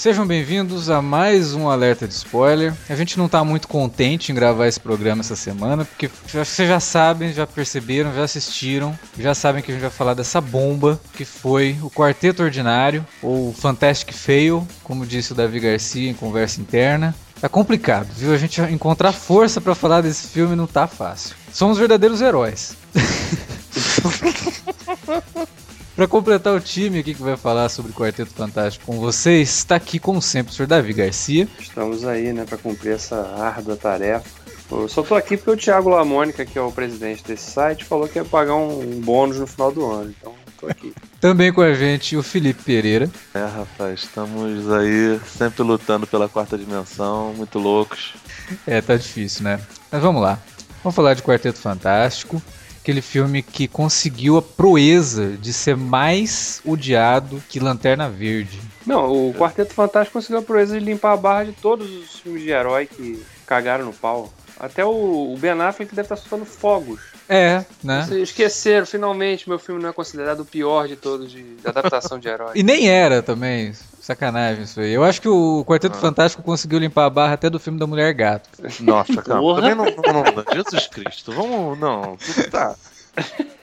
Sejam bem-vindos a mais um alerta de spoiler. A gente não está muito contente em gravar esse programa essa semana, porque vocês já sabem, já perceberam, já assistiram, já sabem que a gente vai falar dessa bomba que foi o Quarteto Ordinário, ou Fantastic Fail, como disse o Davi Garcia em conversa interna. Tá complicado, viu? A gente encontrar força para falar desse filme não tá fácil. Somos verdadeiros heróis. Para completar o time aqui que vai falar sobre o Quarteto Fantástico com vocês, está aqui, como sempre, o senhor Davi Garcia. Estamos aí, né, para cumprir essa árdua tarefa. Eu só tô aqui porque o Thiago Lamônica, que é o presidente desse site, falou que ia pagar um bônus no final do ano. Então, tô aqui. Também com a gente o Felipe Pereira. É, rapaz, estamos aí sempre lutando pela quarta dimensão, muito loucos. É, tá difícil, né? Mas vamos lá. Vamos falar de Quarteto Fantástico aquele filme que conseguiu a proeza de ser mais odiado que Lanterna Verde. Não, o Quarteto Fantástico conseguiu a proeza de limpar a barra de todos os filmes de herói que cagaram no pau. Até o Ben Affleck deve estar soltando fogos. É, né? Vocês esqueceram, finalmente meu filme não é considerado o pior de todos de, de adaptação de herói. e nem era também. Sacanagem isso aí. Eu acho que o Quarteto ah. Fantástico conseguiu limpar a barra até do filme da Mulher Gato. Nossa, calma. Também não, não, não, Jesus Cristo. Vamos. Não, tá.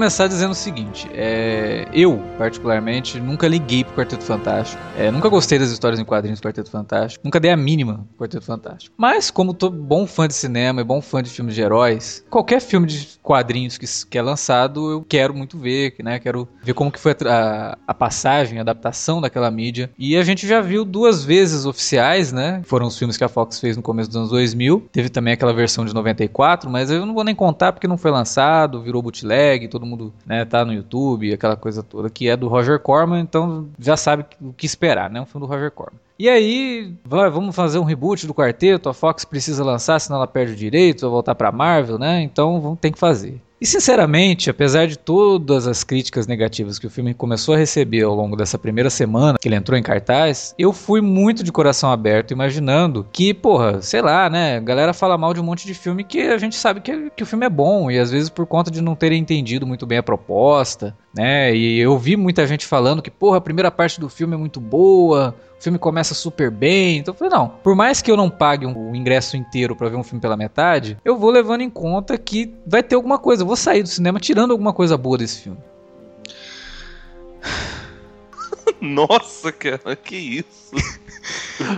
começar dizendo o seguinte: é, eu, particularmente, nunca liguei pro Quarteto Fantástico. É, nunca gostei das histórias em quadrinhos do Quarteto Fantástico. Nunca dei a mínima pro Quarteto Fantástico. Mas, como tô bom fã de cinema e bom fã de filmes de heróis, qualquer filme de quadrinhos que, que é lançado, eu quero muito ver, né? Quero ver como que foi a, a, passagem, a adaptação daquela mídia. E a gente já viu duas vezes oficiais, né? Foram os filmes que a Fox fez no começo dos anos 2000. Teve também aquela versão de 94, mas eu não vou nem contar porque não foi lançado, virou bootleg, todo mundo né, tá no YouTube, aquela coisa toda, que é do Roger Corman, então já sabe o que esperar, né? Um filme do Roger Corman. E aí, vamos fazer um reboot do quarteto, a Fox precisa lançar, senão ela perde o direito, vai voltar pra Marvel, né? Então tem que fazer. E sinceramente, apesar de todas as críticas negativas que o filme começou a receber ao longo dessa primeira semana que ele entrou em cartaz, eu fui muito de coração aberto, imaginando que, porra, sei lá, né? A galera fala mal de um monte de filme que a gente sabe que, que o filme é bom, e às vezes por conta de não terem entendido muito bem a proposta, né? E eu vi muita gente falando que, porra, a primeira parte do filme é muito boa, o filme começa super bem. Então eu falei, não, por mais que eu não pague o um ingresso inteiro para ver um filme pela metade, eu vou levando em conta que vai ter alguma coisa. Eu vou sair do cinema tirando alguma coisa boa desse filme. Nossa, cara, que isso?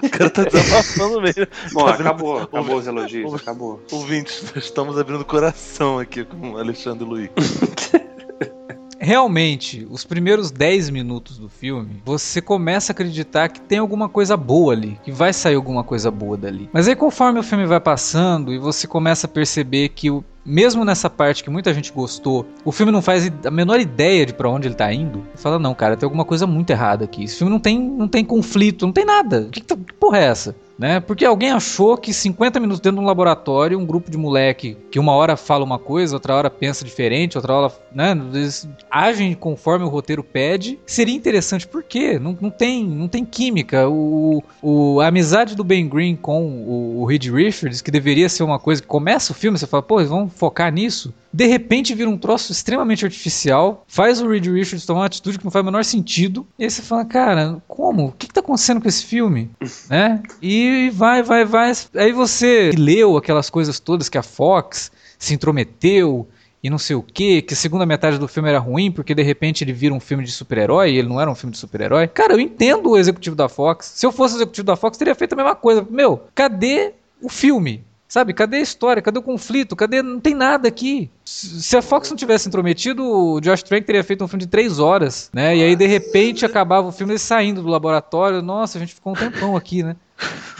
O cara tá desabafando mesmo. Bom, tá acabou, acabou os elogios, acabou. Ouvintes, estamos abrindo o coração aqui com o Alexandre Luiz. realmente, os primeiros 10 minutos do filme, você começa a acreditar que tem alguma coisa boa ali, que vai sair alguma coisa boa dali. Mas aí conforme o filme vai passando e você começa a perceber que o mesmo nessa parte que muita gente gostou, o filme não faz a menor ideia de para onde ele tá indo. Fala, não, cara, tem alguma coisa muito errada aqui. Esse filme não tem, não tem conflito, não tem nada. Que, que, que porra é essa? Né? Porque alguém achou que 50 minutos dentro de um laboratório, um grupo de moleque que uma hora fala uma coisa, outra hora pensa diferente, outra hora né, eles agem conforme o roteiro pede, seria interessante. Por quê? Não, não, tem, não tem química. O, o, a amizade do Ben Green com o, o Reed Richards, que deveria ser uma coisa que começa o filme, você fala, pô, vamos focar nisso de repente vira um troço extremamente artificial, faz o Reed Richards tomar uma atitude que não faz o menor sentido, e aí você fala, cara, como? O que, tá acontecendo com esse filme? né? E vai, vai, vai. Aí você leu aquelas coisas todas que a Fox se intrometeu e não sei o que, que a segunda metade do filme era ruim porque de repente ele vira um filme de super-herói e ele não era um filme de super-herói. Cara, eu entendo o executivo da Fox. Se eu fosse o executivo da Fox, teria feito a mesma coisa. Meu, cadê o filme? Sabe, cadê a história? Cadê o conflito? Cadê. Não tem nada aqui. Se a Fox não tivesse intrometido, o Josh Trank teria feito um filme de três horas, né? E aí, de repente, acabava o filme saindo do laboratório. Nossa, a gente ficou um tempão aqui, né?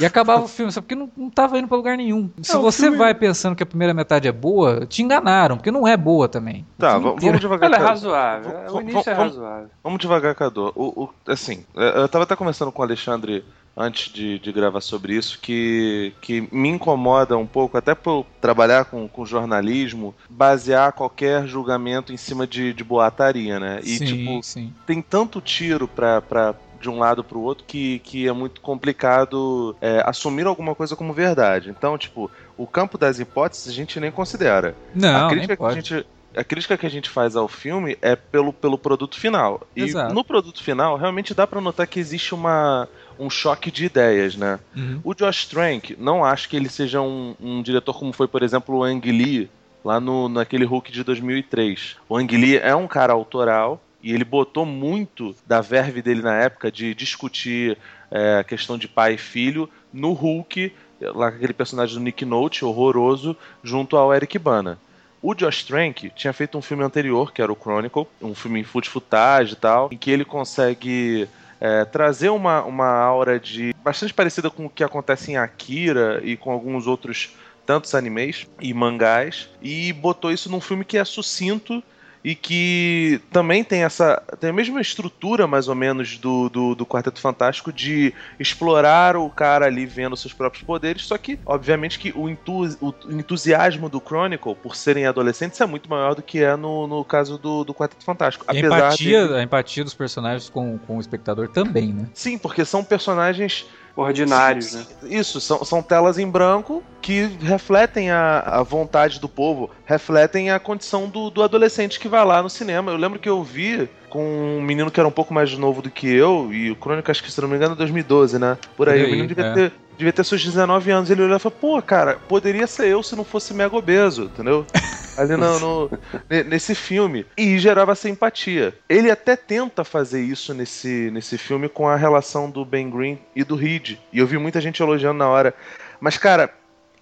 E acabava o filme, sabe? Porque não, não tava indo pra lugar nenhum. Se É, você filme- vai pensando que a primeira metade é boa, te enganaram, porque não é boa também. Tá, vamos, devagar. Ela é razoável. Vamos- O início é razoável. Vamos devagar, Cadu. O, o- assim, é, eu tava até conversando com o Alexandre antes de, de gravar sobre isso, que, que me incomoda um pouco, até por trabalhar com, com jornalismo, basear qualquer julgamento em cima de, de boataria, né? E, sim, tipo, sim. tem tanto tiro pra, pra, de um lado pro outro que, que é muito complicado é, assumir alguma coisa como verdade. Então, tipo, o campo das hipóteses a gente nem considera Não, a crítica que a gente a crítica que a gente faz ao filme é pelo, pelo produto final. E Exato. no produto final, realmente dá pra notar que existe uma, um choque de ideias, né? Uhum. O Josh Trank, não acho que ele seja um, um diretor como foi, por exemplo, o Ang Lee, lá no, naquele Hulk de 2003. O Ang Lee é um cara autoral e ele botou muito da verve dele na época de discutir é, a questão de pai e filho no Hulk, lá com aquele personagem do Nick Note, horroroso, junto ao Eric Bana. O Josh Trank tinha feito um filme anterior, que era o Chronicle, um filme em foot footage e tal, em que ele consegue é, trazer uma, uma aura de bastante parecida com o que acontece em Akira e com alguns outros tantos animes e mangás e botou isso num filme que é sucinto e que também tem essa tem a mesma estrutura mais ou menos do, do, do Quarteto Fantástico de explorar o cara ali vendo seus próprios poderes só que obviamente que o, entu- o entusiasmo do Chronicle por serem adolescentes é muito maior do que é no, no caso do, do Quarteto Fantástico a empatia, a empatia dos personagens com, com o espectador também, né? sim porque são personagens Ordinários, né? Isso, são, são telas em branco que refletem a, a vontade do povo, refletem a condição do, do adolescente que vai lá no cinema. Eu lembro que eu vi com um menino que era um pouco mais novo do que eu, e o Crônica, acho que se não me engano, é 2012, né? Por aí, Por o aí, menino devia, é. ter, devia ter seus 19 anos. Ele olhou e falou: pô, cara, poderia ser eu se não fosse mega obeso, entendeu? Ali no, no- ne- nesse filme. E gerava essa empatia. Ele até tenta fazer isso nesse, nesse filme com a relação do Ben Green e do Reed. E eu vi muita gente elogiando na hora. Mas, cara,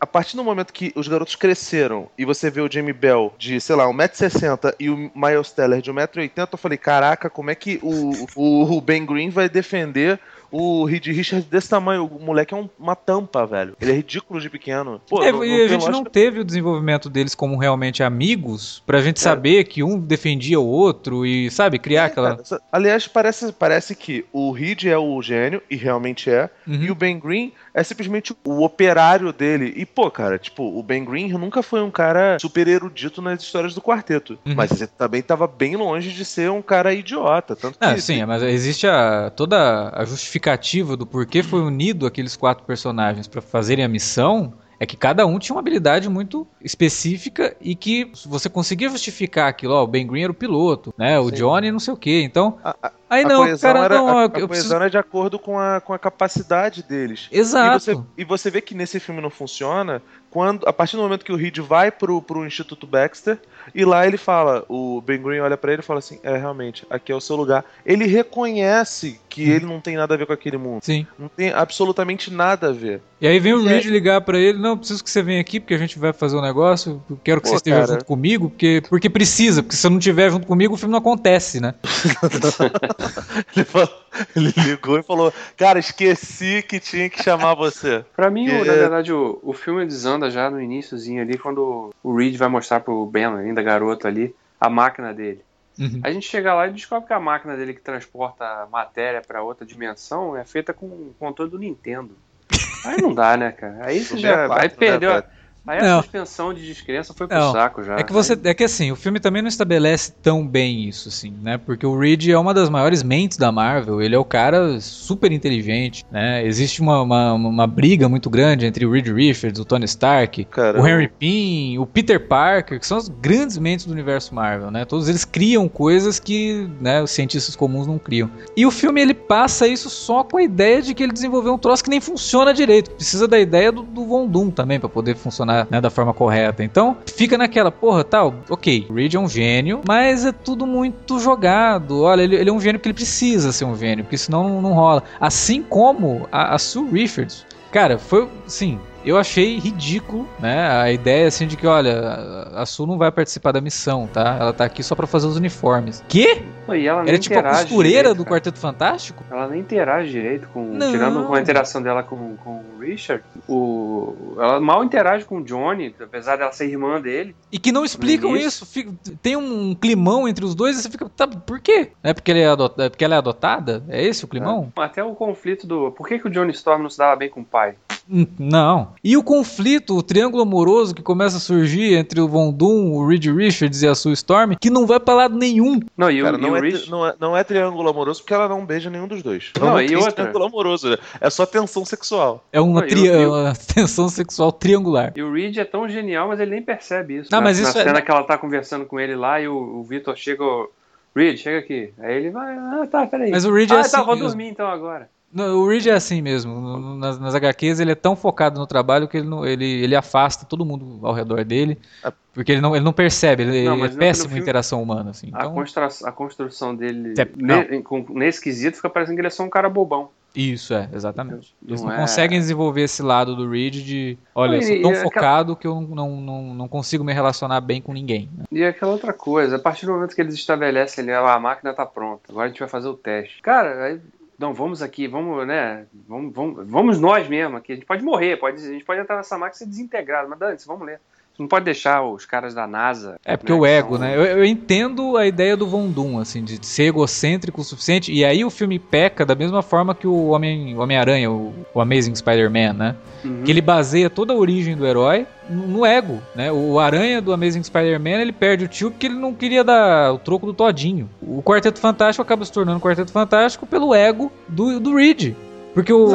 a partir do momento que os garotos cresceram e você vê o Jamie Bell de, sei lá, 1,60m e o Miles Teller de 1,80m, eu falei, caraca, como é que o, o, o Ben Green vai defender o Reed Richards desse tamanho? O moleque é um- uma tampa, velho. Ele é ridículo de pequeno. Pô, É, não- e não a tem gente não lógica. teve o desenvolvimento deles como realmente amigos, pra gente saber que um defendia o outro e, sabe, criar aquela. Cara, essa- Aliás, parece, parece que o Reed é o gênio, e realmente é, Uhum. e o Ben Green é simplesmente o operário dele. E, pô, cara, tipo, o Ben Green nunca foi um cara super erudito nas histórias do quarteto. Uhum. Mas ele também tava bem longe de ser um cara idiota. Tanto que Ah, sim, mas existe a, toda a justificativa do porquê foi unido aqueles quatro personagens pra fazerem a missão. É que cada um tinha uma habilidade muito específica e que você conseguia justificar aquilo. Ó, o Ben Green era o piloto, né? O Sim. Johnny não sei o quê. Então, a, a- aí a não, coesão cara, era, não, a, eu a preciso... coesão era de acordo com a, com a capacidade deles. E Exato. você, e você vê que nesse filme não funciona quando a partir do momento que o Reed vai pro, pro Instituto Baxter e lá ele fala, o Ben Green olha pra ele e fala assim, é realmente, aqui é o seu lugar. Ele reconhece que Uhum. ele não tem nada a ver com aquele mundo. Sim. Não tem absolutamente nada a ver. E aí vem o Reed ligar pra ele, não, preciso que você venha aqui porque a gente vai fazer um negócio, quero que Pô, você esteja cara. junto comigo, porque, porque precisa, porque se eu não estiver junto comigo o filme não acontece, né? Ele, falou- ele ligou e falou, cara, esqueci que tinha que chamar você. Pra mim, o- É. na verdade, o, o filme desanda já no iníciozinho ali, quando o Reed vai mostrar pro Ben, ainda garoto ali, a máquina dele. Uhum. A gente chega lá e descobre que a máquina dele que transporta matéria pra outra dimensão é feita com o controle do Nintendo. Aí não dá, né, cara? Aí você já. 64, Aí perdeu. né, a- Aí a Não. suspensão de descrença foi pro Não. saco já. É que você, Aí- é que assim, o filme também não estabelece tão bem isso, assim, né? Porque o Reed é uma das maiores mentes da Marvel, ele é o cara super inteligente, né? Existe uma, uma, uma briga muito grande entre o Reed Richards, o Tony Stark, Cara, o Henry Pym, o Peter Parker, que são as grandes mentes do universo Marvel, né? Todos eles criam coisas que, né, os cientistas comuns não criam. E o filme ele passa isso só com a ideia de que ele desenvolveu um troço que nem funciona direito. Precisa da ideia do, do Von Doom também pra poder funcionar, né, da forma correta. Então, fica naquela, porra, tal, OK, Reed é um gênio, mas é tudo muito jogado. Olha, ele, ele é um gênio porque ele precisa ser um gênio, porque senão não, não rola. Assim como a, a Sue Richards. Cara, foi, sim, eu achei ridículo, né? A ideia assim de que, olha, a Su não vai participar da missão, tá? Ela tá aqui só para fazer os uniformes. Que? E ela Era tipo a costureira direito, do cara. Quarteto Fantástico? Ela nem interage direito com. Não. Tirando com a interação dela com, com o Richard, o, ela mal interage com o Johnny, apesar dela ser irmã dele. E que não explicam isso. Tem um climão entre os dois e você fica. Tá, por quê? É porque, ele é, adot, é porque ela é adotada? É esse o climão? É. Até o conflito do. Por que, que o Johnny Storm não se dava bem com o pai? Não. E o conflito, o triângulo amoroso que começa a surgir entre o Von Doom, o Reed Richards e a Sue Storm, que não vai pra lado nenhum. Não, e o, Cara, não, é, Rich... não, é, não é triângulo amoroso porque ela não beija nenhum dos dois. Não, não e outra... triângulo amoroso, é só tensão sexual. É uma, tri... eu... uma tensão sexual triangular. E o Reed é tão genial, mas ele nem percebe isso. Não, na, mas isso na é... cena que ela tá conversando com ele lá e o, o Victor chega... Reed, chega aqui. Aí ele vai, ah, tá, peraí. Mas o Reed é ah, é assim tá, vou mesmo. dormir então agora. O Reed é assim mesmo. Nas, nas, HQs ele é tão focado no trabalho que ele, não, ele, ele afasta todo mundo ao redor dele. É. Porque ele não, ele não percebe, ele, não, ele é péssimo em interação humana. Assim. Então, a, construção, a construção dele é, ne, nesse quesito fica parecendo que ele é só um cara bobão. Isso, é, exatamente. Eles não, não é... conseguem desenvolver esse lado do Reed de, olha, eu sou tão focado aquela... que eu não, não, não consigo me relacionar bem com ninguém. Né? E aquela outra coisa, a partir do momento que eles estabelecem ali, ah, a máquina tá pronta, agora a gente vai fazer o teste. Cara, aí não, vamos aqui, vamos, né? Vamos, vamos, vamos nós mesmo aqui. A gente pode morrer, pode, a gente pode entrar nessa máquina e ser desintegrado, mas Dante, vamos ler. Não pode deixar os caras da NASA. É porque né, o ego, são... né? Eu, eu, entendo a ideia do Von Doom, assim, de ser egocêntrico o suficiente. E aí o filme peca da mesma forma que o Homem-Aranha, o, o Amazing Spider-Man, né? Uhum. Que ele baseia toda a origem do herói no ego, né? O Aranha do Amazing Spider-Man, ele perde o tio porque ele não queria dar o troco do Todinho. O Quarteto Fantástico acaba se tornando Quarteto Fantástico pelo ego do, do Reed. Porque o,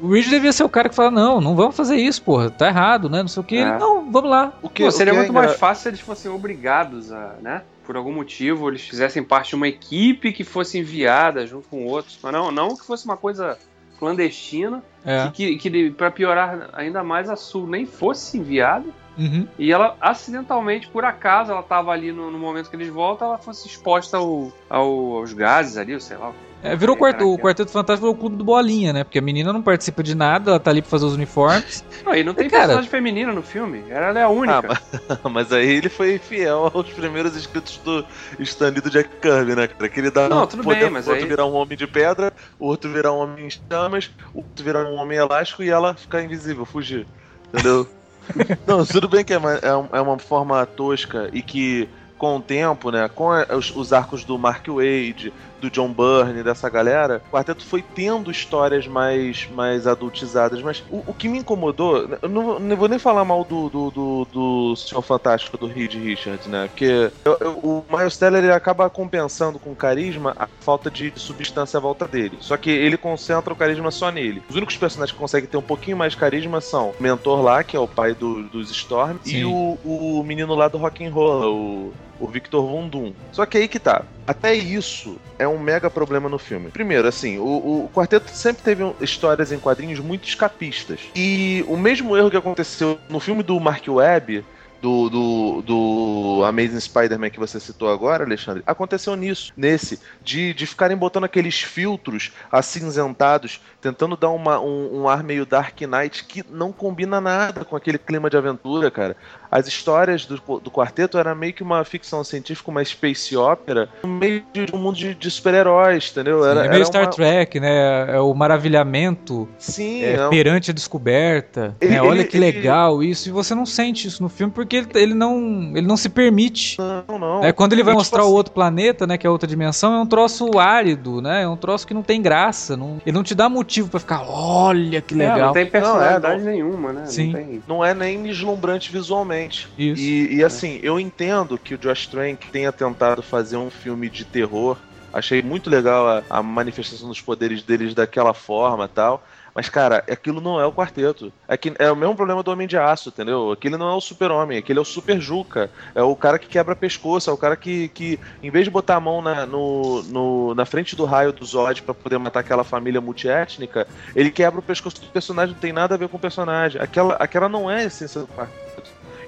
o Reed devia ser o cara que fala, não, não vamos fazer isso, porra, tá errado, né? Não sei o que. É. Não, vamos lá. O que, Pô, seria o que muito é mais fácil se eles fossem obrigados a, né? Por algum motivo, eles fizessem parte de uma equipe que fosse enviada junto com outros. Mas não, não que fosse uma coisa clandestina é. que, que para piorar ainda mais a Sul nem fosse enviada uhum. e ela acidentalmente por acaso ela estava ali no, no, momento que eles voltam ela fosse exposta ao, ao, aos gases ali sei lá é, virou quarto, o Quarteto Fantástico virou o clube do Bolinha, né? Porque a menina não participa de nada, ela tá ali pra fazer os uniformes. Não, e não tem e, cara... personagem feminina no filme. Ela é a única. Ah, mas, mas, aí ele foi fiel aos primeiros escritos do Stanley do Jack Kirby, né, cara? Que ele dá não, tudo poder bem, mas o outro aí... virar um homem de pedra, o outro virar um homem em chamas, o outro virar um homem elástico e ela ficar invisível, fugir. Entendeu? não, tudo bem que é uma, é, é uma forma tosca e que com o tempo, né, com os, os, arcos do Mark Wade, do John Byrne, dessa galera, o quarteto foi tendo histórias mais, mais adultizadas. Mas o, o que me incomodou, eu não, não, vou nem falar mal do, do, do, do Senhor Fantástico do Reed Richards, né? Porque eu, eu, o Miles Teller ele acaba compensando com carisma a falta de substância à volta dele. Só que ele concentra o carisma só nele. Os únicos personagens que conseguem ter um pouquinho mais de carisma são o mentor lá, que é o pai do, dos Storm, Sim. e o, o menino lá do Rock and Roll, o o Victor Von Doom. Só que aí que tá. Até isso é um mega problema no filme. Primeiro, assim, o, o quarteto sempre teve histórias em quadrinhos muito escapistas. E o mesmo erro que aconteceu no filme do Mark Webb do, do, do Amazing Spider-Man que você citou agora, Alexandre, aconteceu nisso, nesse, de, de ficarem botando aqueles filtros acinzentados, tentando dar uma, um, um ar meio Dark Knight que não combina nada com aquele clima de aventura, cara. As histórias do, do quarteto era meio que uma ficção científica, uma space opera, no meio de um mundo de, de super-heróis, entendeu? Era, Sim, é meio Star uma... Trek, né? É o maravilhamento Sim, é, é perante a descoberta. Ele, né? Olha ele, que legal ele... isso, e você não sente isso no filme porque ele, ele, não, ele não se permite. Não, não. É, quando ele vai tipo mostrar assim... o outro planeta, né, que é outra dimensão, é um troço árido, né? É um troço que não tem graça. Não, ele não te dá motivo para ficar, olha que legal. É, não tem personalidade não, é, nenhuma, né? Sim. Não, tem... não é nem deslumbrante visualmente. Isso. E, e assim, eu entendo que o Josh Trank tenha tentado fazer um filme de terror. Achei muito legal a, a manifestação dos poderes deles daquela forma tal. Mas, cara, aquilo não é o quarteto. É, que, é o mesmo problema do Homem de Aço, entendeu? Aquele não é o super-homem, aquele é o super Juca. É o cara que quebra pescoço, é o cara que, que em vez de botar a mão na, no, no, na frente do raio do Zod para poder matar aquela família multiétnica, ele quebra o pescoço do personagem, não tem nada a ver com o personagem. Aquela, aquela não é a essência do quarteto.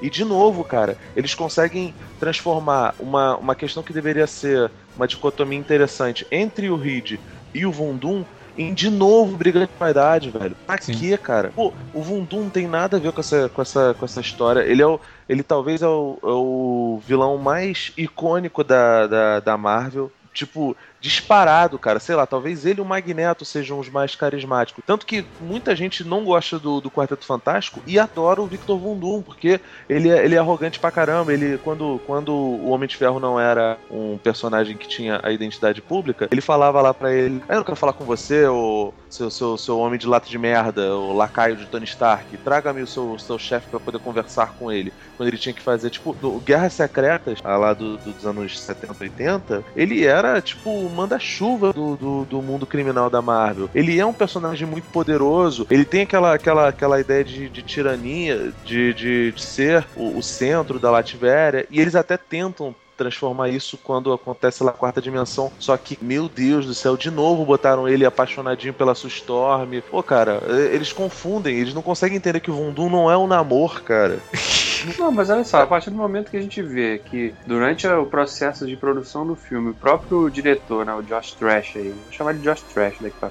E de novo, cara, eles conseguem transformar uma, uma questão que deveria ser uma dicotomia interessante entre o Reed e o Von Doom em de novo brigando com a idade, velho. Pra Sim. quê, cara? Pô, o Vundum não tem nada a ver com essa, com essa, com essa história. Ele é o. Ele talvez é o, é o vilão mais icônico da, da, da Marvel. Tipo, disparado, cara. Sei lá, talvez ele e o Magneto sejam os mais carismáticos. Tanto que muita gente não gosta do, do Quarteto Fantástico e adora o Victor Von Doom, porque ele é, ele é arrogante pra caramba. Ele, quando, quando o Homem de Ferro não era um personagem que tinha a identidade pública, ele falava lá pra ele: ah, Eu não quero falar com você, o seu, seu, seu homem de lata de merda, o lacaio de Tony Stark. Traga-me o seu, seu chefe para poder conversar com ele. Quando ele tinha que fazer, tipo, Guerras Secretas, lá do, dos anos 70, 80, ele era, tipo, manda-chuva do, do, do, mundo criminal da Marvel. Ele é um personagem muito poderoso, ele tem aquela, aquela, aquela ideia de, de tirania, de, de, de ser o, o centro da Lativéria, e eles até tentam transformar isso quando acontece lá quarta dimensão. Só que, meu Deus do céu, de novo botaram ele apaixonadinho pela sua Storm. Pô, cara, eles confundem, eles não conseguem entender que o Vundum não é um namor, cara. Não, mas olha só, a partir do momento que a gente vê que durante o processo de produção do filme, o próprio diretor, né, o Josh Trash aí, vou chamar de Josh Trash daqui pra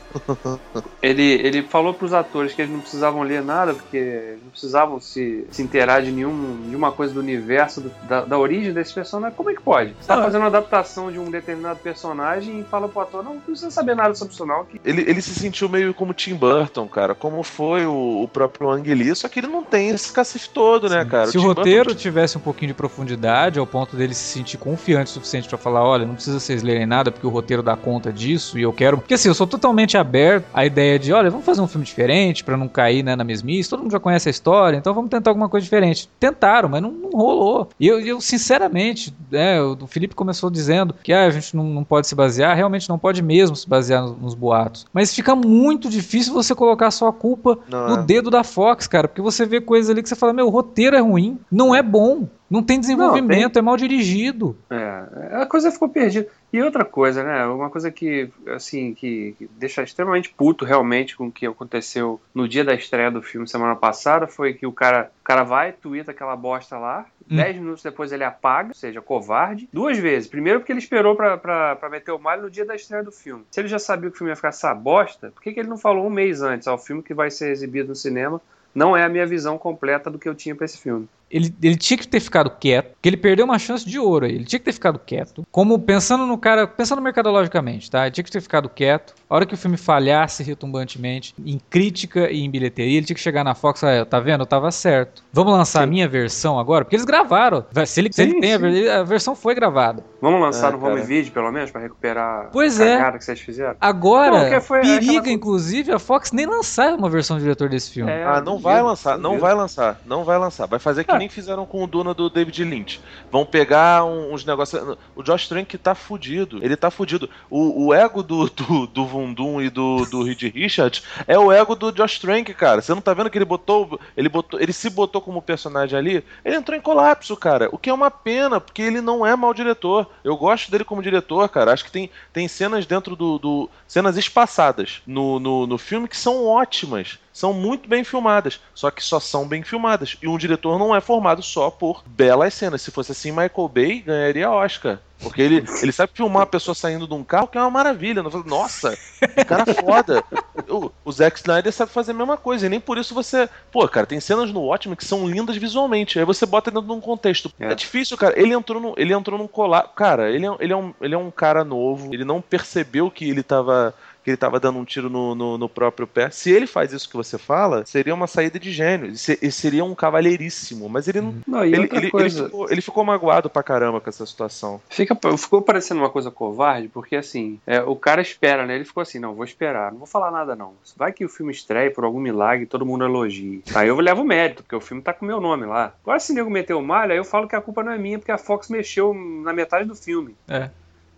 ele, ele falou pros atores que eles não precisavam ler nada, porque não precisavam se, se inteirar de nenhum, nenhuma coisa do universo, do, da, da origem desse personagem. Como é que pode? Você tá ah. fazendo uma adaptação de um determinado personagem e fala pro ator, não, não precisa saber nada sobre isso não. Que... Ele, ele se sentiu meio como Tim Burton, cara, como foi o, o próprio Ang Lee, só que ele não tem esse cacife todo, né, cara? Se o, roteiro tivesse um pouquinho de profundidade, ao ponto dele se sentir confiante o suficiente para falar, olha, não precisa vocês lerem nada porque o roteiro dá conta disso e eu quero. Porque assim, eu sou totalmente aberto à ideia de, olha, vamos fazer um filme diferente para não cair né, na mesmice. Todo mundo já conhece a história, então vamos tentar alguma coisa diferente. Tentaram, mas não, não rolou. E eu, eu sinceramente, né, o Felipe começou dizendo que ah, a gente não, não pode se basear, realmente não pode mesmo se basear nos, nos boatos. Mas fica muito difícil você colocar só a culpa não, no é. dedo da Fox, cara, porque você vê coisas ali que você fala, meu, o roteiro é ruim, não é bom. Não tem desenvolvimento, não, tem... é mal dirigido. É, a coisa ficou perdida. E outra coisa, né? Uma coisa que, assim, que, que deixa extremamente puto realmente com o que aconteceu no dia da estreia do filme semana passada foi que o cara, o cara vai, twitta aquela bosta lá, hum. dez minutos depois ele apaga, ou seja, covarde, duas vezes. Primeiro porque ele esperou pra, pra, pra meter o malho no dia da estreia do filme. Se ele já sabia que o filme ia ficar essa bosta, por que, que ele não falou um mês antes? Ó, o filme que vai ser exibido no cinema não é a minha visão completa do que eu tinha para esse filme ele, ele tinha que ter ficado quieto, porque ele perdeu uma chance de ouro aí. Ele tinha que ter ficado quieto. Como pensando no cara, pensando mercadologicamente, tá? Ele tinha que ter ficado quieto. A hora que o filme falhasse retumbantemente em crítica e em bilheteria, ele tinha que chegar na Fox e falar, tá vendo? Eu tava certo. Vamos lançar sim. a minha versão agora? Porque eles gravaram. Se ele, sim, se ele tem, a, a, versão foi gravada. Vamos lançar é, no home video, pelo menos, para recuperar pois a é. que vocês fizeram? Agora, não, foi, periga, inclusive, a Fox nem lançar uma versão do diretor desse filme. É, ah, não vai lançar, não vai lançar, não vai lançar. Vai fazer que ah. Nem fizeram com o Duna do David Lynch. Vão pegar uns negócios. O Josh Trank tá fudido. Ele tá fudido. O, o ego do, do, do Vundum e do, do Reed Richards é o ego do Josh Trank, cara. Você não tá vendo que ele botou. Ele botou. Ele se botou como personagem ali. Ele entrou em colapso, cara. O que é uma pena, porque ele não é mau diretor. Eu gosto dele como diretor, cara. Acho que tem, tem cenas dentro do. do cenas espaçadas no, no, no filme que são ótimas são muito bem filmadas, só que só são bem filmadas. E um diretor não é formado só por belas cenas. Se fosse assim, Michael Bay ganharia Oscar. Porque ele, ele sabe filmar a pessoa saindo de um carro, que é uma maravilha. Nossa, que cara foda. O, o Zack Snyder sabe fazer a mesma coisa. E nem por isso você. Pô, cara, tem cenas no Watchmen que são lindas visualmente. Aí você bota dentro de um contexto. É, é difícil, cara. Ele entrou no, ele entrou num colar. Cara, ele é, ele, é um, ele é um cara novo. Ele não percebeu que ele tava que ele estava dando um tiro no, no, no, próprio pé. Se ele faz isso que você fala, seria uma saída de gênio. Ele seria um cavalheiríssimo. Mas ele não. não ele, ele, coisa... ele, ficou, ele, ficou, magoado pra caramba com essa situação. Fica, ficou parecendo uma coisa covarde, porque assim, é, o cara espera, né? Ele ficou assim: não, vou esperar, não vou falar nada não. Vai que o filme estreia por algum milagre e todo mundo elogie. Aí eu levo mérito, porque o filme tá com o meu nome lá. Agora, se o nego meteu o malho, aí eu falo que a culpa não é minha, porque a Fox mexeu na metade do filme. É.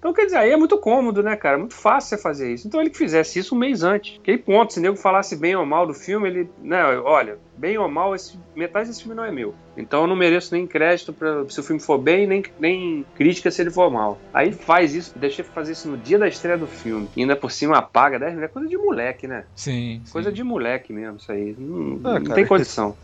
Então, quer dizer, aí é muito cômodo, né, cara? Muito fácil você fazer isso. Então, ele que fizesse isso um mês antes. Que aí, ponto, se o nego falasse bem ou mal do filme, ele, né, olha, bem ou mal, esse, metade desse filme não é meu. Então eu não mereço nem crédito pra, se o filme for bem, nem, nem crítica se ele for mal. Aí faz isso, deixa eu fazer isso no dia da estreia do filme. E ainda por cima apaga 10 mil. É coisa de moleque, né? Sim. Coisa sim. de moleque mesmo, isso aí. Não, ah, não tem condição.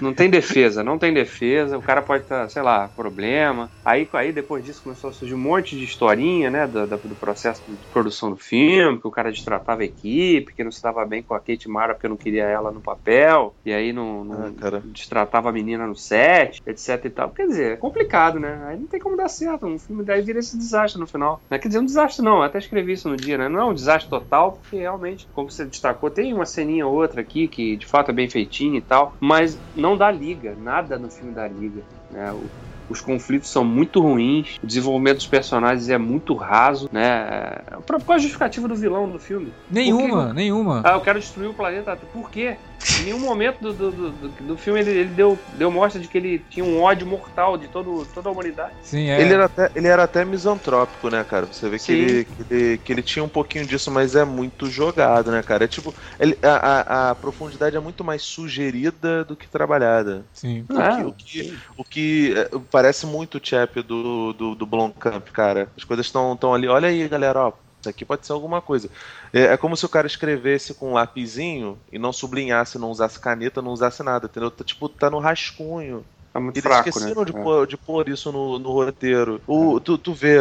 não tem defesa, não tem defesa. O cara pode estar, sei lá, problema. Aí, aí depois disso começou a surgir um monte de historinha, né? Do, do processo de produção do filme, que o cara destratava a equipe, que não se dava bem com a Kate Mara porque não queria ela no papel. E aí não, não ah, destratava a menina no set, etc e tal. Quer dizer, é complicado, né? Aí não tem como dar certo. Um filme daí vira esse desastre no final. Não é quer dizer um desastre, não. Eu até escrevi isso no dia, né? Não é um desastre total, porque realmente, como você destacou, tem uma ceninha ou outra aqui que de fato é bem feitinha e tal, mas não dá liga. Nada no filme dá liga. Né? O, os conflitos são muito ruins, o desenvolvimento dos personagens é muito raso, né? Qual a justificativa do vilão no filme? Nenhuma, nenhuma. Ah, eu quero destruir o planeta. Por quê? Em nenhum momento do, do, do, do filme ele, ele, deu, deu mostra de que ele tinha um ódio mortal de todo, toda a humanidade. Sim, é. Ele era até, ele era até misantrópico, né, cara? Você vê que ele, que ele, que ele tinha um pouquinho disso, mas é muito jogado, né, cara? É tipo, ele, a, a, a profundidade é muito mais sugerida do que trabalhada. Sim. O, que, o que, o que é, parece muito o chap do, do, do Blomkamp, cara. As coisas estão ali. Olha aí, galera, ó isso aqui pode ser alguma coisa. É, é, como se o cara escrevesse com um lapisinho e não sublinhasse, não usasse caneta, não usasse nada, entendeu? Tá, tipo, tá no rascunho. Tá muito Eles fraco, esqueceram né? de, é. pôr, de pôr isso no, no roteiro. O, é. tu, tu vê,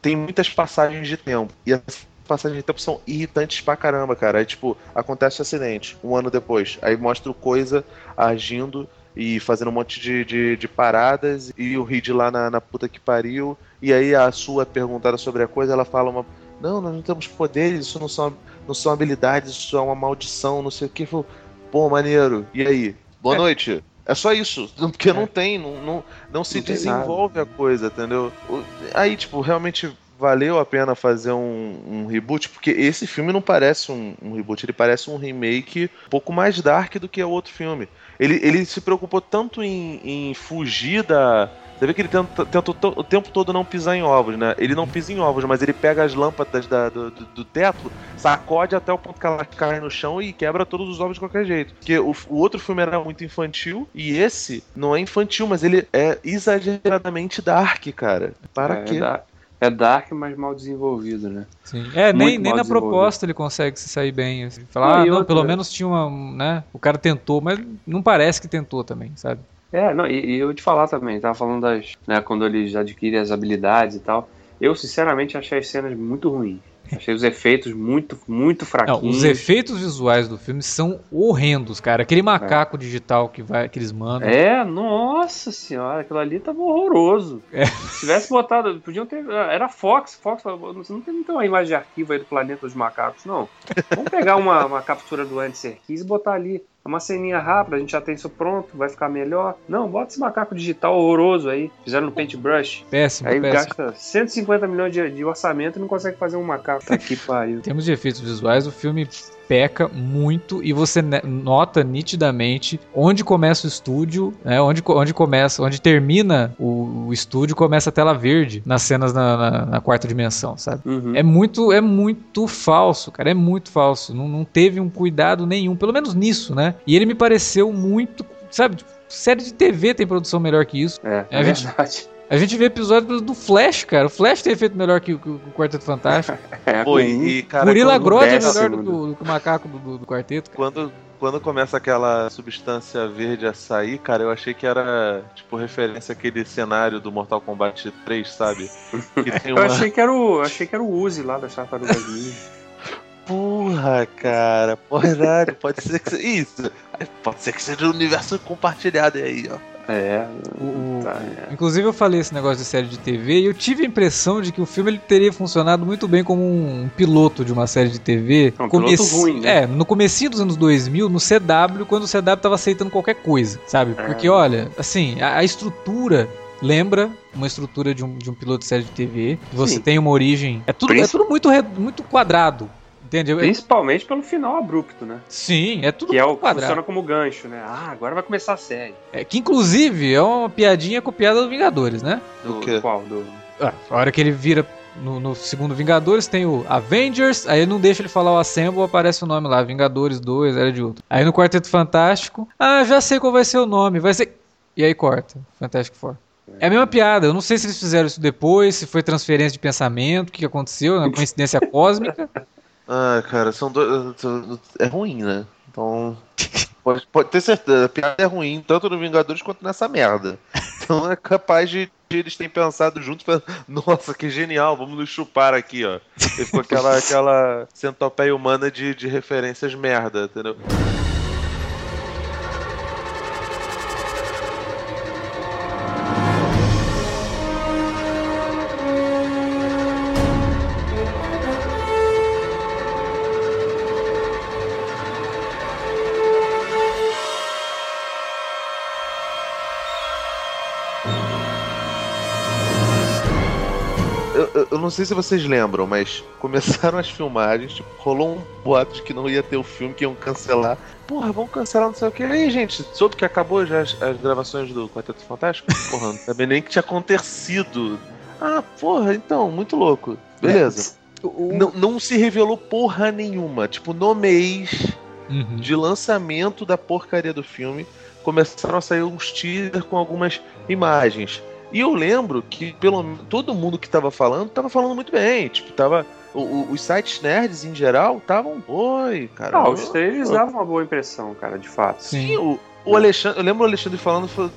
tem muitas passagens de tempo. E as passagens de tempo são irritantes pra caramba, cara. Aí, tipo, acontece um acidente, um ano depois. Aí mostra o coisa agindo e fazendo um monte de, de, de, paradas. E o Reed lá na, na puta que pariu. E aí a sua é perguntada sobre a coisa, ela fala uma não, nós não temos poderes, isso não são, não são habilidades, isso é uma maldição, não sei o que. Pô, maneiro. E aí? Boa é. noite. É só isso, porque é. não tem, não, não, não se não desenvolve a coisa, entendeu? Aí, tipo, realmente valeu a pena fazer um, um, reboot, porque esse filme não parece um, um, reboot, ele parece um remake um pouco mais dark do que o outro filme. Ele, ele se preocupou tanto em, em fugir da, você vê que ele tenta, tenta, o tempo todo não pisar em ovos, né? Ele não pisa em ovos, mas ele pega as lâmpadas da, do, do, teto, sacode até o ponto que ela cai no chão e quebra todos os ovos de qualquer jeito. Porque o, o outro filme era muito infantil e esse não é infantil, mas ele é exageradamente dark, cara. Para é, quê? É, é dark, mas mal desenvolvido, né? Sim. É, nem, nem na proposta ele consegue se sair bem. Assim. Falar, ah, não, pelo menos tinha uma. Né? O cara tentou, mas não parece que tentou também, sabe? É, não, e, e eu te falar também, tava falando das. Né, quando eles adquirem as habilidades e tal. Eu, sinceramente, achei as cenas muito ruins. Achei os efeitos muito, muito fraquinhos. Não, os efeitos visuais do filme são horrendos, cara. Aquele macaco é. digital que, vai, que eles mandam. É, nossa senhora, aquilo ali tava horroroso. É. Se tivesse botado, podiam ter. Era Fox, Fox, não tem, não tem uma imagem de arquivo aí do planeta dos macacos, não. Vamos pegar uma, uma captura do Andy Serkis e botar ali. É uma ceninha rápida, a gente já tem isso pronto, vai ficar melhor. Não, bota esse macaco digital horroroso aí. Fizeram no Paintbrush. Péssimo, Aí péssimo. gasta 150 milhões de, de orçamento e não consegue fazer um macaco. Tá aqui, pariu. Em termos de efeitos visuais, o filme peca muito e você nota nitidamente onde começa o estúdio, né, onde, onde começa, onde termina o, o estúdio, começa a tela verde nas cenas na, na, na quarta dimensão, sabe? Uhum. É muito é muito falso, cara, é muito falso. Não, não teve um cuidado nenhum, pelo menos nisso, né? E ele me pareceu muito, sabe? Tipo, série de TV tem produção melhor que isso. É, é verdade. A gente vê episódios do Flash, cara. O Flash tem feito melhor que o, que o Quarteto Fantástico. é, Pô, e, cara, Gorila Grodd é melhor do, do, do, que o macaco do, do Quarteto. Cara. Quando, quando começa aquela substância verde a sair, cara, eu achei que era, tipo, referência àquele cenário do Mortal Kombat 3, sabe? Uma... eu achei que era o, achei que era o Uzi lá das Tartarugas Ninja. Porra, cara, verdade, pode ser que seja isso. Pode ser que seja um universo compartilhado aí, ó. É, o, tá, é. Inclusive eu falei esse negócio de série de TV e eu tive a impressão de que o filme ele teria funcionado muito bem como um piloto de uma série de TV. É um piloto ruim, né? É, no comecinho dos anos 2000, no CW, quando o CW tava aceitando qualquer coisa, sabe? É. Porque, olha, assim, a, a estrutura lembra uma estrutura de um, de um piloto de série de TV. Você Sim. tem uma origem. É tudo, é tudo muito, muito quadrado. Entendeu? Principalmente pelo final abrupto, né? Sim, é tudo Que é o que funciona como gancho, né? Ah, agora vai começar a série. É, que inclusive é uma piadinha copiada do Vingadores, né? Do, do qual? Do... Ah, a hora que ele vira no, no, segundo Vingadores tem o Avengers, aí não deixa ele falar o Assemble, aparece o nome lá, Vingadores 2, era de outro. Aí no Quarteto Fantástico, ah, já sei qual vai ser o nome, vai ser. E aí corta, Fantástico Four. É a mesma piada, eu não sei se eles fizeram isso depois, se foi transferência de pensamento, o que aconteceu, uma coincidência cósmica. Ah, cara, são dois. É ruim, né? Então. Pode, pode ter certeza, a piada é ruim, tanto no Vingadores quanto nessa merda. Então é capaz de, eles terem pensado juntos, nossa, que genial, vamos nos chupar aqui, ó. E ficou aquela, aquela centopeia humana de, de referências merda, entendeu? Sei se vocês lembram, mas começaram as filmagens, tipo, rolou um boato de que não ia ter o filme, que iam cancelar. Porra, vamos cancelar não sei o que. Aí, gente, soube que acabou já as, as gravações do Quarteto Fantástico? Porra, não sabia nem que tinha acontecido. Ah, porra, então, muito louco. Beleza. É, o... Não, não se revelou porra nenhuma. Tipo, no mês uhum. de lançamento da porcaria do filme, começaram a sair uns teasers com algumas imagens. E eu lembro que pelo todo mundo que tava falando, tava falando muito bem. Tipo, tava. O, o, os sites nerds em geral estavam. Oi, cara. Ah, os trailers davam uma boa impressão, cara, de fato. Sim, o, o Alexandre. Eu lembro o Alexandre falando. Foi,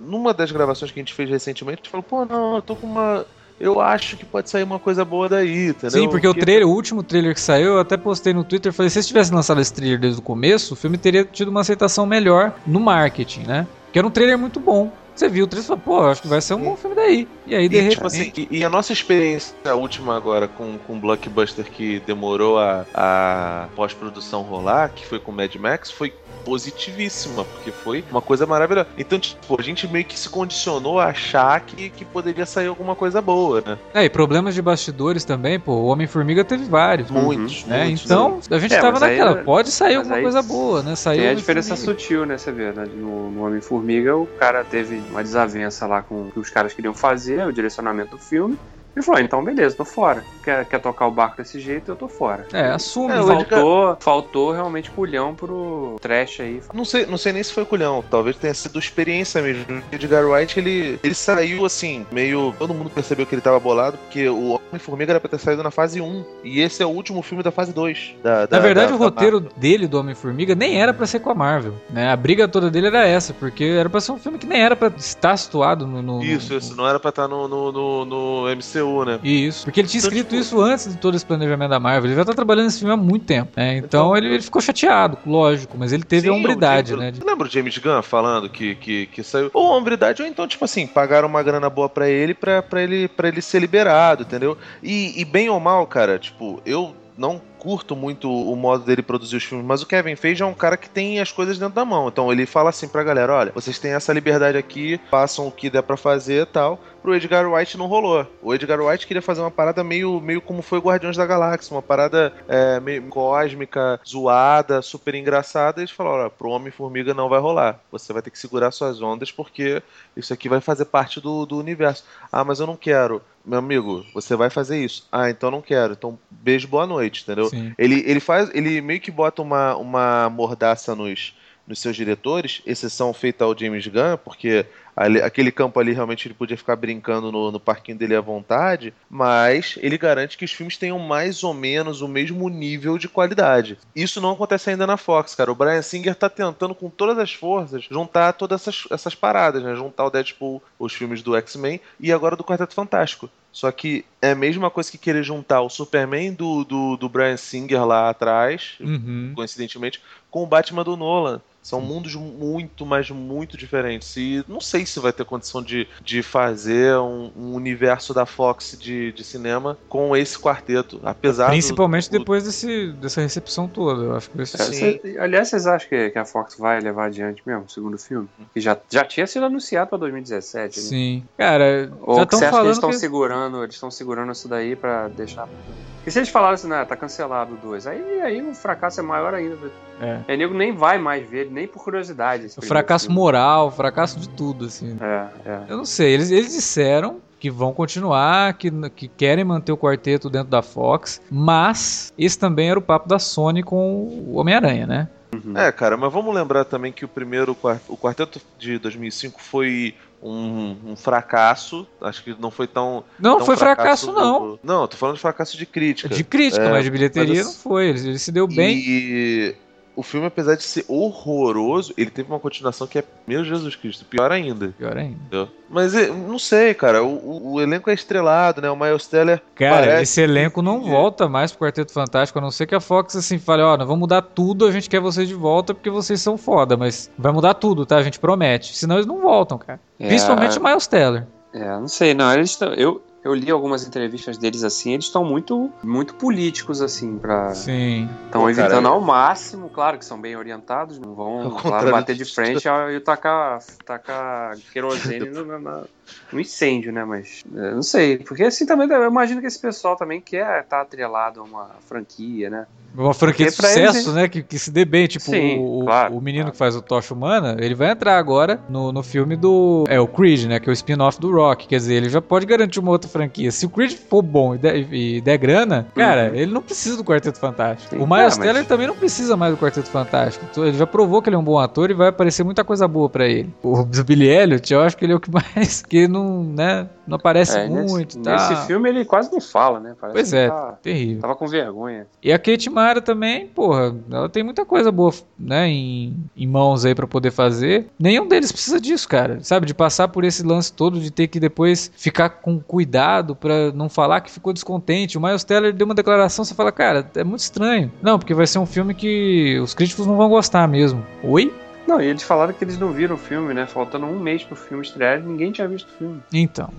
numa das gravações que a gente fez recentemente, a gente falou, pô, não, eu tô com uma eu acho que pode sair uma coisa boa daí, entendeu? Sim, porque, porque... o trailer, o último trailer que saiu, eu até postei no Twitter, falei, se eles tivessem lançado esse trailer desde o começo, o filme teria tido uma aceitação melhor no marketing, né? Que era um trailer muito bom. Você viu o trailer e falou, pô, acho que vai ser um bom filme daí. E aí, de e, tipo assim, e, e, a nossa experiência a última agora com, com Blockbuster que demorou a, a pós-produção rolar, que foi com Mad Max, foi positivíssima, porque foi uma coisa maravilhosa. Então, tipo, a gente meio que se condicionou a achar que, que poderia sair alguma coisa boa, né? É, e problemas de bastidores também, pô, o Homem-Formiga teve vários. Muitos, né? Muitos, então, a gente é, tava naquela, aí, pode sair alguma coisa boa, né? Saiu tem a diferença sutil, né? Você vê, né? No, no Homem-Formiga, o cara teve uma desavença lá com o que os caras queriam fazer, o direcionamento do filme. Ele falou, então beleza, tô fora. Quer, quer tocar o barco desse jeito, eu tô fora. É, assume. É, faltou, faltou realmente culhão pro trash aí. Não sei, não sei nem se foi culhão, talvez tenha sido experiência mesmo. O Edgar Wright, ele, ele saiu assim, meio... Todo mundo percebeu que ele tava bolado, porque o Homem-Formiga era pra ter saído na fase 1. E esse é o último filme da fase 2. Da, da, na verdade, da, o roteiro dele, do Homem-Formiga, nem era pra ser com a Marvel. Né? A briga toda dele era essa, porque era pra ser um filme que nem era pra estar situado no... no isso, no... isso, não era pra estar no, no, no, no MCU, né? Isso. Porque ele tinha então, escrito tipo... isso antes de todo esse planejamento da Marvel. Ele já tá trabalhando nesse filme há muito tempo. Né? Então, então ele, ele, ficou chateado, lógico, mas ele teve Sim, a hombridade, James, né? Você lembra o James Gunn falando que, que, que saiu? Ou hombridade, ou então, tipo assim, pagaram uma grana boa para ele, pra ele para ele ser liberado, entendeu? E, e bem ou mal, cara, tipo, eu não curto muito o modo dele produzir os filmes, mas o Kevin Feige é um cara que tem as coisas dentro da mão. Então ele fala assim pra galera: olha, vocês têm essa liberdade aqui, façam o que der para fazer e tal. Pro Edgar Wright não rolou. O Edgar Wright queria fazer uma parada meio, meio como foi Guardiões da Galáxia, uma parada é, meio cósmica, zoada, super engraçada. E eles falaram: olha, pro Homem-Formiga não vai rolar. Você vai ter que segurar suas ondas porque isso aqui vai fazer parte do, do universo. Ah, mas eu não quero meu amigo, você vai fazer isso. Ah, então não quero. Então, beijo, boa noite, entendeu? Ele, ele faz. Ele meio que bota uma, uma mordaça nos, nos seus diretores, exceção feita ao James Gunn, porque ali, aquele campo ali realmente ele podia ficar brincando no, no parquinho dele à vontade, mas ele garante que os filmes tenham mais ou menos o mesmo nível de qualidade. Isso não acontece ainda na Fox, cara. O Brian Singer tá tentando com todas as forças juntar todas essas, essas paradas, né? Juntar o Deadpool, os filmes do X-Men e agora do Quarteto Fantástico. Só que é a mesma coisa que querer juntar o Superman do, do, do Brian Singer lá atrás, uhum. coincidentemente, com o Batman do Nolan. São mundos muito, mas muito diferentes. E não sei se vai ter condição de, de fazer um, um universo da Fox de, de cinema com esse quarteto. Apesar Principalmente do, do... depois desse, dessa recepção toda. Eu acho que vai ser... Sim. aliás, vocês acham que, que, a Fox vai levar adiante mesmo o segundo filme? Que já, já tinha sido anunciado para 2017. Né? Sim. Cara, Ou já estão falando. Que eles estão que... segurando, eles estão segurando isso daí para deixar. Porque se eles falaram assim, né, tá cancelado o 2, aí, aí o fracasso é maior ainda. É. é nego nem vai mais ver, nem por curiosidade. O fracasso filme. moral, fracasso de tudo, assim. É, é. Eu não sei, eles, eles disseram que vão continuar, que, que querem manter o quarteto dentro da Fox, mas esse também era o papo da Sony com o Homem-Aranha, né? Uhum. É, cara, mas vamos lembrar também que o primeiro, o quarteto de 2005 foi um, um, fracasso. Acho que não foi tão. Não, tão foi fracasso, fracasso não. Do... Não, tô falando de fracasso de crítica. De crítica, é, mas de bilheteria mas, não foi. Ele, ele, se deu bem. E o filme, apesar de ser horroroso, ele teve uma continuação que é, meu Jesus Cristo, pior ainda. Pior ainda. Entendeu? Mas eh, não sei, cara. O, o, o, elenco é estrelado, né? O Miles Teller. Cara, parece... esse elenco não volta mais pro Quarteto Fantástico, a não ser que a Fox assim fale: ó, nós vamos mudar tudo, a gente quer vocês de volta porque vocês são foda, mas vai mudar tudo, tá? A gente promete. Senão eles não voltam, cara. É... Principalmente o Miles Teller. É, não sei, não. Eles estão. Eu, eu li algumas entrevistas deles assim, eles estão muito muito políticos assim para Sim. Estão evitando ao máximo, claro que são bem orientados, não vão claro, bater de frente e tacar tacar querosene no, no, no, incêndio, né, mas é, não sei, porque assim também eu imagino que esse pessoal também quer estar tá atrelado a uma franquia, né? Uma franquia de sucesso, eles... né? Que, que se dê bem. Tipo, Sim, o, claro, o menino claro. que faz o Tocha Humana, ele vai entrar agora no, no filme do. É, o Creed, né? Que é o spin-off do Rock. Quer dizer, ele já pode garantir uma outra franquia. Se o Creed for bom e der, e der grana, cara, uhum. ele não precisa do Quarteto Fantástico. Sim, o Miles é, Teller mas... também não precisa mais do Quarteto Fantástico. Então, ele já provou que ele é um bom ator e vai aparecer muita coisa boa para ele. O Billy Elliot, eu acho que ele é o que mais. Que não, né? Não aparece é, muito. Nesse, tá. nesse filme ele quase não fala, né? Parece pois é, tá, terrível. Tava com vergonha. E a Kate Mara também, porra, ela tem muita coisa boa, né, em, em mãos aí para poder fazer. Nenhum deles precisa disso, cara. Sabe, de passar por esse lance todo de ter que depois ficar com cuidado para não falar que ficou descontente. O Miles Teller deu uma declaração, você fala, cara, é muito estranho. Não, porque vai ser um filme que os críticos não vão gostar mesmo. Oi? Não, e eles falaram que eles não viram o filme, né? Faltando um mês pro filme estrear, ninguém tinha visto o filme. Então.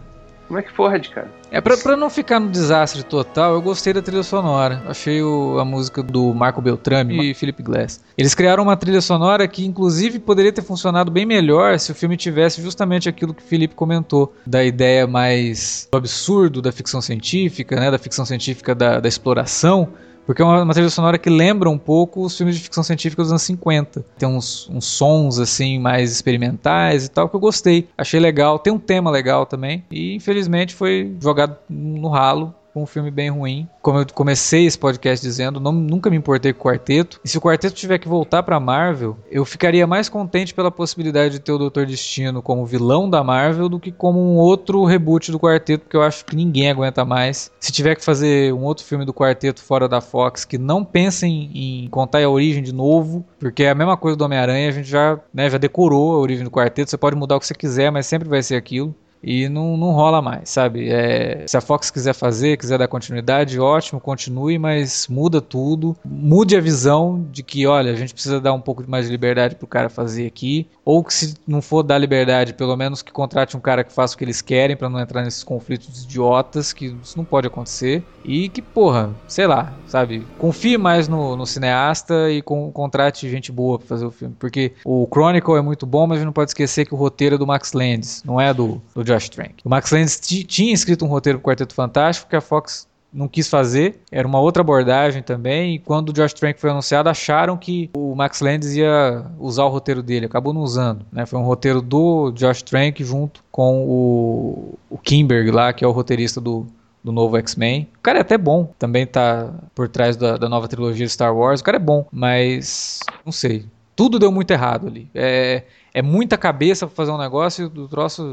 Como é que pode, cara? É, pra, pra não ficar no desastre total, eu gostei da trilha sonora. Achei o, a música do Marco Beltrame e Philip Glass. Eles criaram uma trilha sonora que, inclusive, poderia ter funcionado bem melhor se o filme tivesse justamente aquilo que o Felipe comentou, da ideia mais absurdo da ficção científica, né, da ficção científica da, da exploração porque é uma, uma, trilha sonora que lembra um pouco os filmes de ficção científica dos anos 50. Tem uns, uns sons assim mais experimentais e tal que eu gostei. Achei legal. Tem um tema legal também. E infelizmente foi jogado no ralo um filme bem ruim. Como eu comecei esse podcast dizendo, não, nunca me importei com o quarteto. E se o quarteto tiver que voltar pra Marvel, eu ficaria mais contente pela possibilidade de ter o Doutor Destino como vilão da Marvel do que como um outro reboot do quarteto, porque eu acho que ninguém aguenta mais. Se tiver que fazer um outro filme do quarteto fora da Fox, que não pensem em contar a origem de novo, porque é a mesma coisa do Homem-Aranha, a gente já, né, já decorou a origem do quarteto, você pode mudar o que você quiser, mas sempre vai ser aquilo e não, não rola mais, sabe? É, se a Fox quiser fazer, quiser dar continuidade, ótimo, continue, mas muda tudo. Mude a visão de que, olha, a gente precisa dar um pouco mais de liberdade pro cara fazer aqui, ou que se não for dar liberdade, pelo menos que contrate um cara que faça o que eles querem para não entrar nesses conflitos idiotas, que isso não pode acontecer. E que, porra, sei lá, sabe? Confie mais no, no cineasta e com, contrate gente boa pra fazer o filme. Porque o Chronicle é muito bom, mas a gente não pode esquecer que o roteiro é do Max Landis, não é do, do Josh Trank. O Max Landis tinha escrito um roteiro pro Quarteto Fantástico que a Fox não quis fazer, era uma outra abordagem também, e quando o Josh Trank foi anunciado, acharam que o Max Landis ia usar o roteiro dele, acabou não usando, né? Foi um roteiro do Josh Trank junto com o, o Kimberg lá, que é o roteirista do, do novo X-Men. O cara é até bom, também tá por trás da, da nova trilogia Star Wars, o cara é bom, mas não sei, tudo deu muito errado ali. É, é muita cabeça para fazer um negócio do troço,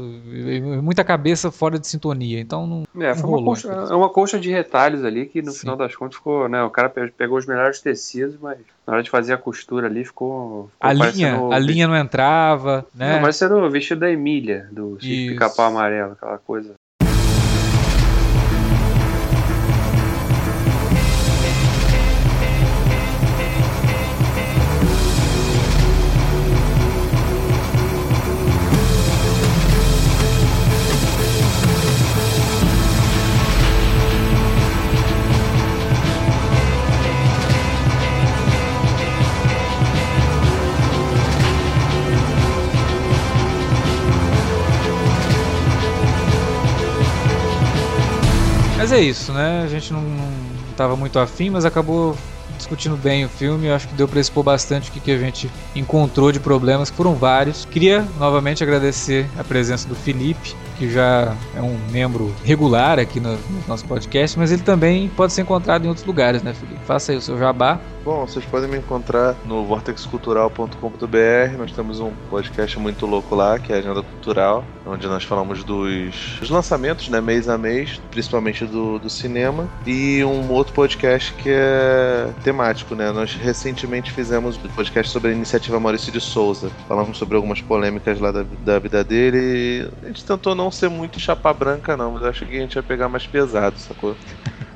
muita cabeça fora de sintonia. Então não. É, foi uma, coxa, é uma coxa de retalhos ali que no Sim. final das contas ficou, né? O cara pegou os melhores tecidos, mas na hora de fazer a costura ali ficou. ficou a linha, a linha não entrava, né? Não, era o vestido da Emília, do Pica-Pau Amarelo, aquela coisa. Mas é isso, né? A gente não, não tava muito afim, mas acabou discutindo bem o filme. Eu acho que deu para expor bastante o que, que a gente encontrou de problemas, que foram vários. Queria novamente agradecer a presença do Felipe, que já é um membro regular aqui no, no nosso podcast, mas ele também pode ser encontrado em outros lugares, né, Felipe? Faça aí o seu jabá. Bom, vocês podem me encontrar no vortexcultural.com.br. Nós temos um podcast muito louco lá, que é a Agenda Cultural, onde nós falamos dos, dos lançamentos, né, mês a mês, principalmente do, do cinema, e um outro podcast que é temático, né? Nós recentemente fizemos um podcast sobre a iniciativa Maurício de Souza. Falamos sobre algumas polêmicas lá da, da vida dele. a gente tentou não ser muito chapa branca, não, mas acho que a gente ia pegar mais pesado, sacou?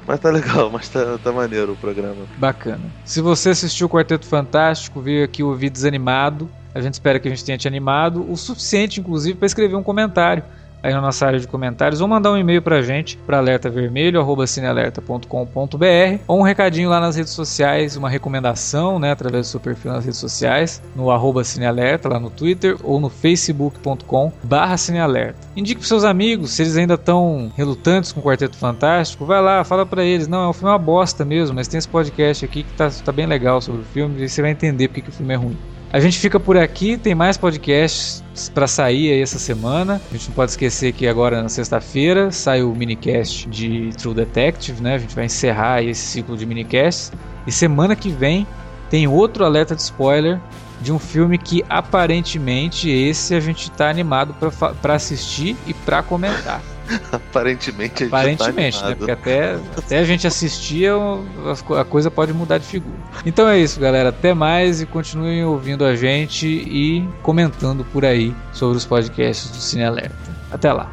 Mas tá legal, mas tá, tá maneiro o programa. Bacana. Se você assistiu o Quarteto Fantástico, veio aqui ouvir desanimado, a gente espera que a gente tenha te animado o suficiente, inclusive, para escrever um comentário aí na nossa área de comentários ou mandar um e-mail pra gente para alertavermelho@cinealerta.com.br ou um recadinho lá nas redes sociais, uma recomendação, né, através do seu perfil nas redes sociais, no arroba cinealerta lá no Twitter ou no facebook.com/cinealerta. Indique pros seus amigos, se eles ainda estão relutantes com o Quarteto Fantástico, vai lá, fala para eles, não, é um filme uma bosta mesmo, mas tem esse podcast aqui que tá, tá bem legal sobre o filme e você vai entender porque que o filme é ruim. A gente fica por aqui, tem mais podcasts para sair aí essa semana. A gente não pode esquecer que agora na sexta-feira sai o minicast de True Detective, né? A gente vai encerrar esse ciclo de minicasts. E semana que vem tem outro alerta de spoiler de um filme que aparentemente esse a gente está animado para assistir e para comentar. Aparentemente a gente tá Aparentemente, tá né? Porque até, até a gente assistir a coisa pode mudar de figura. Então é isso, galera. Até mais e continuem ouvindo a gente e comentando por aí sobre os podcasts do Cine Alerta. Até lá.